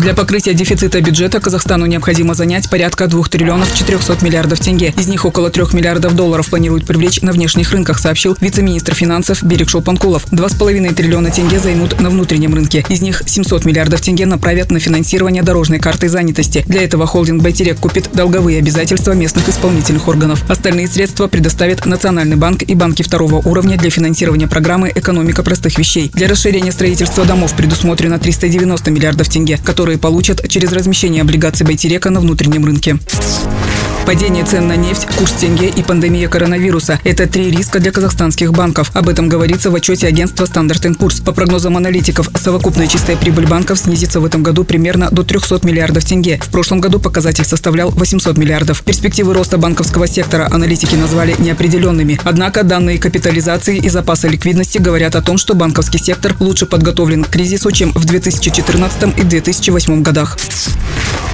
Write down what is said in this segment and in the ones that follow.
Для покрытия дефицита бюджета Казахстану необходимо занять порядка 2 триллионов 400 миллиардов тенге. Из них около 3 миллиардов долларов планируют привлечь на внешних рынках, сообщил вице-министр финансов Берег Шолпанкулов. 2,5 триллиона тенге займут на внутреннем рынке. Из них 700 миллиардов тенге направят на финансирование дорожной карты занятости. Для этого холдинг Байтерек купит долговые обязательства местных исполнительных органов. Остальные средства предоставит Национальный банк и банки второго уровня для финансирования программы «Экономика простых вещей». Для расширения строительства домов предусмотрено 390 миллиардов тенге, которые которые получат через размещение облигаций Байтерека на внутреннем рынке. Падение цен на нефть, курс тенге и пандемия коронавируса – это три риска для казахстанских банков. Об этом говорится в отчете агентства Standard Poor's. По прогнозам аналитиков, совокупная чистая прибыль банков снизится в этом году примерно до 300 миллиардов тенге. В прошлом году показатель составлял 800 миллиардов. Перспективы роста банковского сектора аналитики назвали неопределенными. Однако данные капитализации и запаса ликвидности говорят о том, что банковский сектор лучше подготовлен к кризису, чем в 2014 и 2008 годах.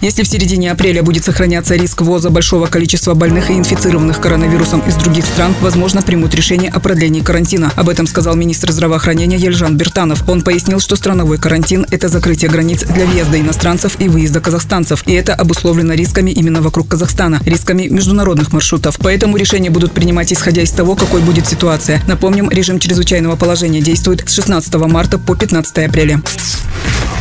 Если в середине апреля будет сохраняться риск ввоза большого количества больных и инфицированных коронавирусом из других стран, возможно, примут решение о продлении карантина. Об этом сказал министр здравоохранения Ельжан Бертанов. Он пояснил, что страновой карантин – это закрытие границ для въезда иностранцев и выезда казахстанцев. И это обусловлено рисками именно вокруг Казахстана, рисками международных маршрутов. Поэтому решения будут принимать исходя из того, какой будет ситуация. Напомним, режим чрезвычайного положения действует с 16 марта по 15 апреля.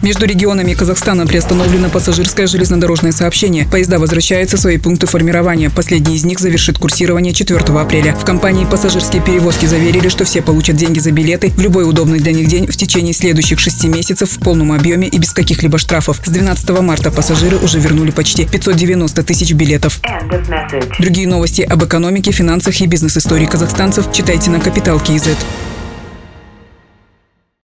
Между регионами Казахстана приостановлено пассажирское железнодорожное сообщение. Поезда возвращаются в свои пункты формирования. Последний из них завершит курсирование 4 апреля. В компании «Пассажирские перевозки» заверили, что все получат деньги за билеты в любой удобный для них день в течение следующих шести месяцев в полном объеме и без каких-либо штрафов. С 12 марта пассажиры уже вернули почти 590 тысяч билетов. Другие новости об экономике, финансах и бизнес-истории казахстанцев читайте на Капитал Киезет.